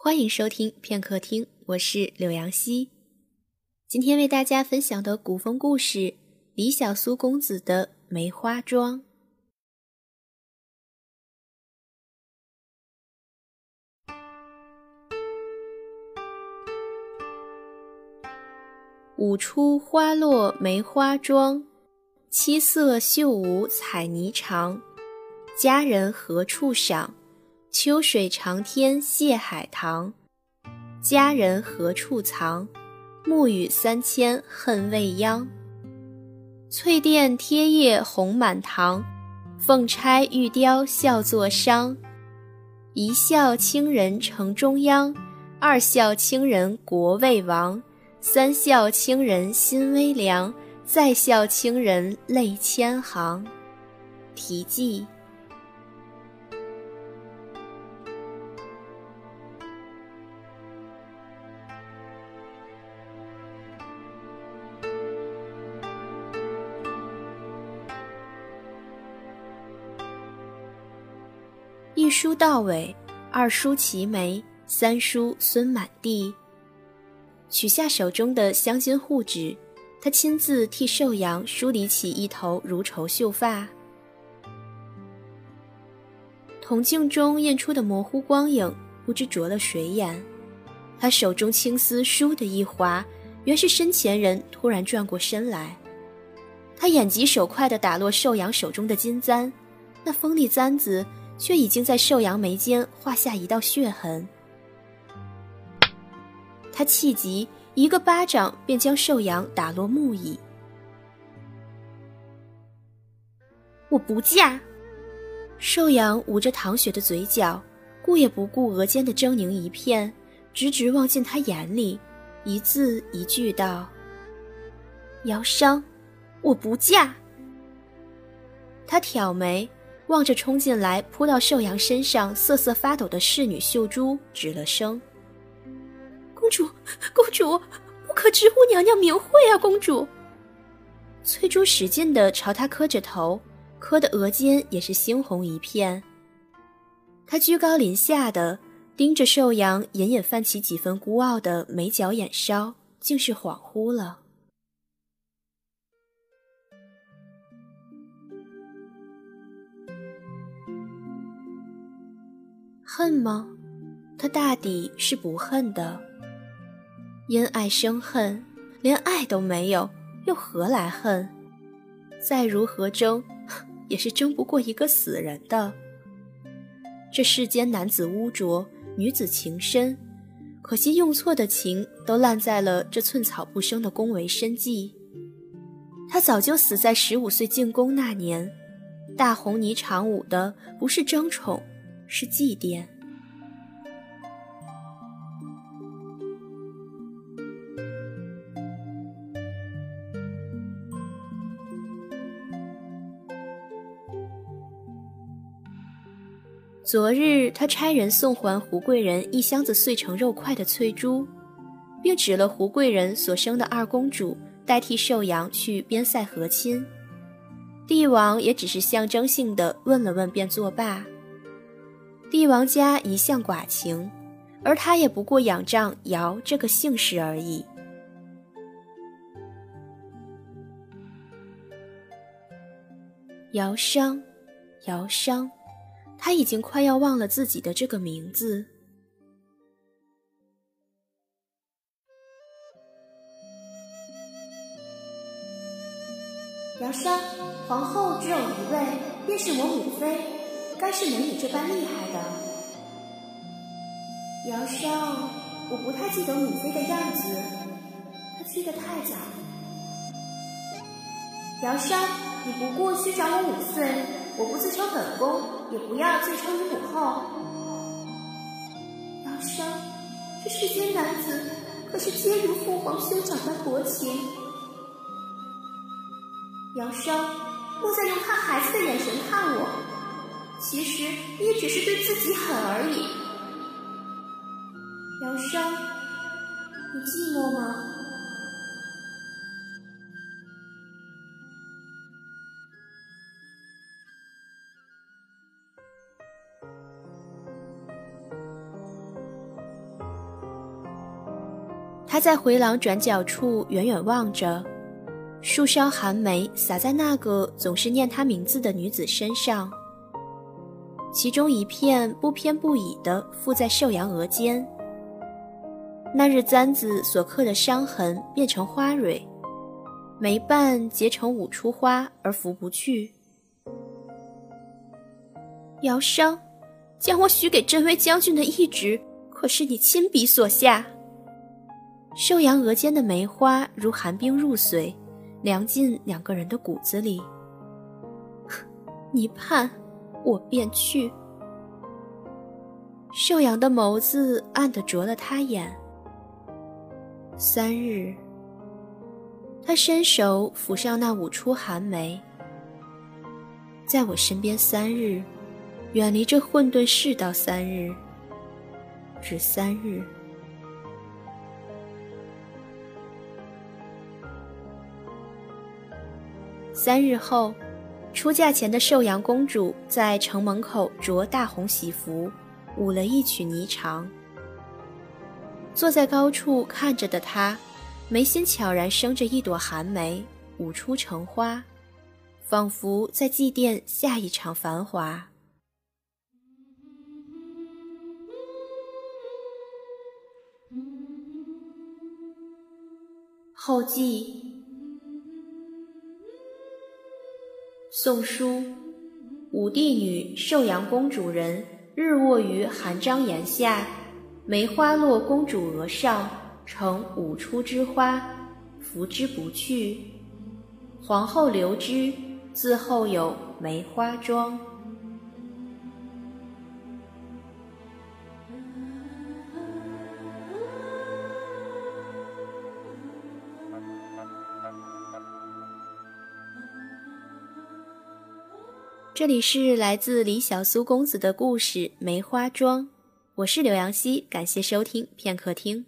欢迎收听片刻听，我是柳阳溪。今天为大家分享的古风故事《李小苏公子的梅花桩》。五出花落梅花桩，七色绣舞彩霓裳。佳人何处赏？秋水长天谢海棠。佳人何处藏？暮雨三千恨未央。翠殿贴叶红满堂，凤钗玉雕笑作商。一笑倾人城中央，二笑倾人国未亡。三笑倾人心微凉，再笑倾人泪千行。题记。一书到尾，二梳齐眉，三梳孙满地。取下手中的香巾护指，他亲自替寿阳梳理起一头如绸秀发。铜镜中映出的模糊光影，不知着了谁眼。他手中青丝倏地一滑，原是身前人突然转过身来。他眼疾手快地打落寿阳手中的金簪，那锋利簪子却已经在寿阳眉间画下一道血痕。他气急，一个巴掌便将寿阳打落木椅。我不嫁！寿阳捂着淌血的嘴角，顾也不顾额间的狰狞一片，直直望进他眼里，一字一句道：“姚商，我不嫁。”他挑眉，望着冲进来扑到寿阳身上瑟瑟发抖的侍女秀珠，止了声。公主，公主，不可直呼娘娘名讳啊！公主，翠珠使劲地朝他磕着头，磕的额间也是猩红一片。他居高临下的盯着寿阳，隐隐泛起几分孤傲的眉角眼梢，竟是恍惚了。恨吗？他大抵是不恨的。因爱生恨，连爱都没有，又何来恨？再如何争，也是争不过一个死人的。这世间男子污浊，女子情深，可惜用错的情都烂在了这寸草不生的宫闱深寂。他早就死在十五岁进宫那年，大红霓裳舞的不是争宠，是祭奠。昨日，他差人送还胡贵人一箱子碎成肉块的翠珠，并指了胡贵人所生的二公主代替寿阳去边塞和亲。帝王也只是象征性的问了问便作罢。帝王家一向寡情，而他也不过仰仗尧这个姓氏而已。尧商，尧商。他已经快要忘了自己的这个名字。姚商，皇后只有一位，便是我母妃，该是没你这般厉害的。姚商，我不太记得母妃的样子，她去的太早。姚山，你不过虚长我五岁。我不自称本宫，也不要自称你母后。姚商，这世间男子可是皆如父皇兄长般薄情。姚商，莫再用看孩子的眼神看我，其实你也只是对自己狠而已。姚商，你寂寞吗？他在回廊转角处远远望着，树梢寒梅洒在那个总是念他名字的女子身上，其中一片不偏不倚地附在寿阳额间。那日簪子所刻的伤痕变成花蕊，眉瓣结成五出花而拂不去。姚商，将我许给真威将军的懿旨，可是你亲笔所下。寿阳额间的梅花如寒冰入髓，凉进两个人的骨子里。你盼，我便去。寿阳的眸子暗地灼了他眼。三日，他伸手抚上那五出寒梅，在我身边三日，远离这混沌世道三日，只三日。三日后，出嫁前的寿阳公主在城门口着大红喜服，舞了一曲霓裳。坐在高处看着的她，眉心悄然生着一朵寒梅，舞出橙花，仿佛在祭奠下一场繁华。后记：宋书，武帝女寿阳公主人，日卧于寒章檐下。梅花落公主额上，成五出之花，拂之不去。皇后留之，自后有梅花妆。这里是来自李小苏公子的故事《梅花桩》。我是刘阳希，感谢收听片刻听。